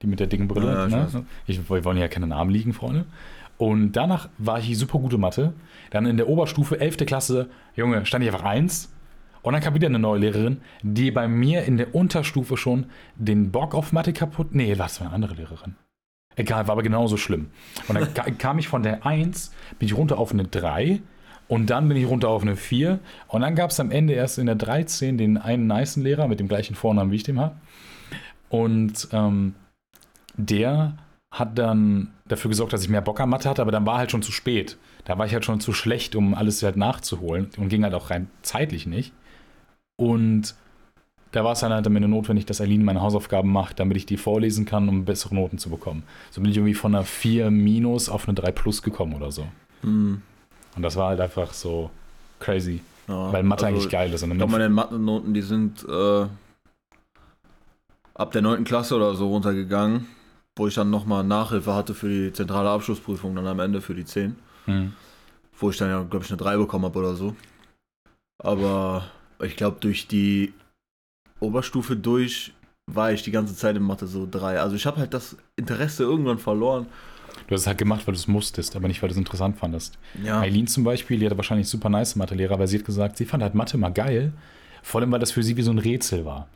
Die mit der dicken Brille. Ja, ne? ich, wir wollen ja keine Namen liegen, Freunde. Und danach war ich super gute Mathe. Dann in der Oberstufe, 11. Klasse, Junge, stand ich einfach eins. Und dann kam wieder eine neue Lehrerin, die bei mir in der Unterstufe schon den Bock auf Mathe kaputt. Nee, was war eine andere Lehrerin? Egal, war aber genauso schlimm. Und dann ka- kam ich von der 1, bin ich runter auf eine 3 und dann bin ich runter auf eine 4. Und dann gab es am Ende erst in der 13 den einen nicen Lehrer mit dem gleichen Vornamen, wie ich den habe. Und ähm, der hat dann dafür gesorgt, dass ich mehr Bock an Mathe hatte, aber dann war halt schon zu spät. Da war ich halt schon zu schlecht, um alles halt nachzuholen und ging halt auch rein zeitlich nicht. Und da war es dann halt am Ende notwendig, dass Aline meine Hausaufgaben macht, damit ich die vorlesen kann, um bessere Noten zu bekommen. So bin ich irgendwie von einer 4 minus auf eine 3 plus gekommen oder so. Hm, Und das war halt einfach so crazy, ja. weil Mathe Also, eigentlich geil ist. Und Ich dann glaube, meine Mathe-Noten, die sind äh, ab der 9. Klasse oder so runtergegangen, wo ich dann nochmal Nachhilfe hatte für die zentrale Abschlussprüfung, dann am Ende für die 10. Hm. Wo ich dann ja, glaube ich, eine 3 bekommen habe oder so. Aber ich glaube, durch die Oberstufe durch war ich die ganze Zeit in Mathe so 3. Also ich habe halt das Interesse irgendwann verloren. Du hast es halt gemacht, weil du es musstest, aber nicht, weil du es interessant fandest. Ja. Eileen zum Beispiel, die hatte wahrscheinlich super nice Mathelehrer, weil sie hat gesagt, sie fand halt Mathe mal geil, vor allem weil das für sie wie so ein Rätsel war.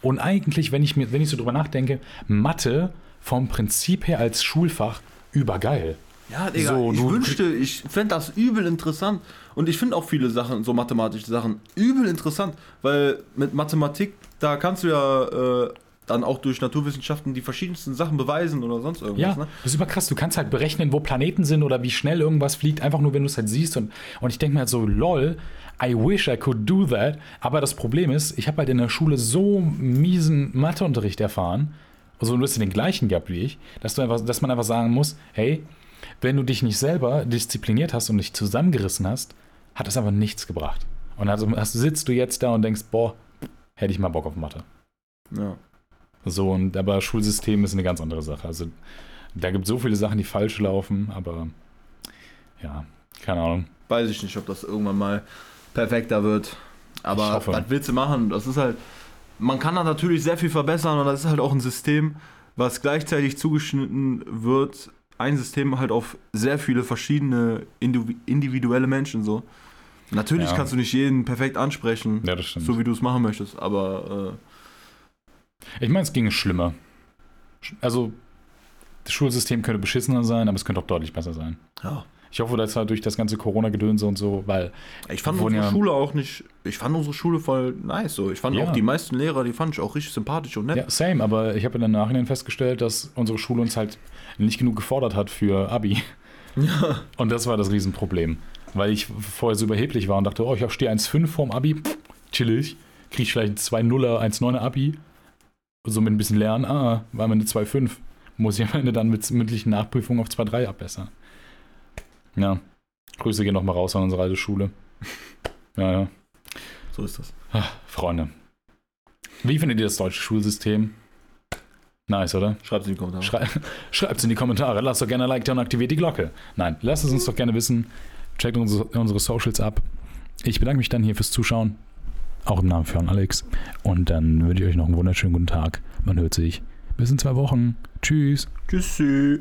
Und eigentlich, wenn ich mir, wenn ich so drüber nachdenke, Mathe vom Prinzip her als Schulfach übergeil. Ja, Digga, So, ich wünschte, ich fände das übel interessant. Und ich finde auch viele Sachen, so mathematische Sachen, übel interessant. Weil mit Mathematik, da kannst du ja äh, dann auch durch Naturwissenschaften die verschiedensten Sachen beweisen oder sonst irgendwas. Ja, Ne? das ist super krass. Du kannst halt berechnen, wo Planeten sind oder wie schnell irgendwas fliegt, einfach nur, wenn du es halt siehst. Und, und ich denke mir halt so, lol, I wish I could do that. Aber das Problem ist, ich habe halt in der Schule so miesen Matheunterricht erfahren, also du hast den gleichen gehabt wie ich, dass, du einfach, dass man einfach sagen muss, hey, wenn du dich nicht selber diszipliniert hast und dich zusammengerissen hast, hat das aber nichts gebracht. Und also sitzt du jetzt da und denkst, boah, hätte ich mal Bock auf Mathe. Ja. So, und aber Schulsystem ist eine ganz andere Sache. Also da gibt es so viele Sachen, die falsch laufen, aber ja, keine Ahnung. Weiß ich nicht, ob das irgendwann mal perfekter wird. Aber was willst du machen? Das ist halt. Man kann da natürlich sehr viel verbessern und das ist halt auch ein System, was gleichzeitig zugeschnitten wird. Ein System halt auf sehr viele verschiedene indivi- individuelle Menschen so. Natürlich Ja. kannst du nicht jeden perfekt ansprechen, Ja, so wie du es machen möchtest, aber ich meine, es ginge schlimmer. Sch- Also, das Schulsystem könnte beschissener sein, aber es könnte auch deutlich besser sein. äh, ja. Ich hoffe, dass halt durch das ganze Corona-Gedönse und so, weil Ich fand unsere ja- Schule auch nicht. Ich fand unsere Schule voll nice. So. Ich fand Ja. auch die meisten Lehrer, die fand ich auch richtig sympathisch und nett. Ja, same, aber ich habe in der Nachhinein festgestellt, dass unsere Schule uns halt nicht genug gefordert hat für Abi. Und das war das Riesenproblem. Weil ich vorher so überheblich war und dachte, oh, ich stehe 1,5 vorm Abi, pff, chillig, kriege ich vielleicht ein 2,0er, 1,9er Abi. So mit ein bisschen Lernen, ah, war am Ende 2,5. Muss ich am Ende dann mit mündlichen Nachprüfungen auf 2,3 abbessern. Ja, Grüße gehen nochmal raus an unsere alte Schule. Ja, ja. So ist das. Ah, Freunde. Wie findet ihr das deutsche Schulsystem? Nice, oder? Schreibt es in die Kommentare. Schrei Schreibt es in die Kommentare. Lasst doch gerne ein Like da und aktiviert die Glocke. Nein, lasst es uns doch gerne wissen. Checkt unsere, unsere Socials ab. Ich bedanke mich dann hier fürs Zuschauen. Auch im Namen von Alex. Und dann wünsche ich euch noch einen wunderschönen guten Tag. Man hört sich. Bis in zwei Wochen. Tschüss. Tschüssi.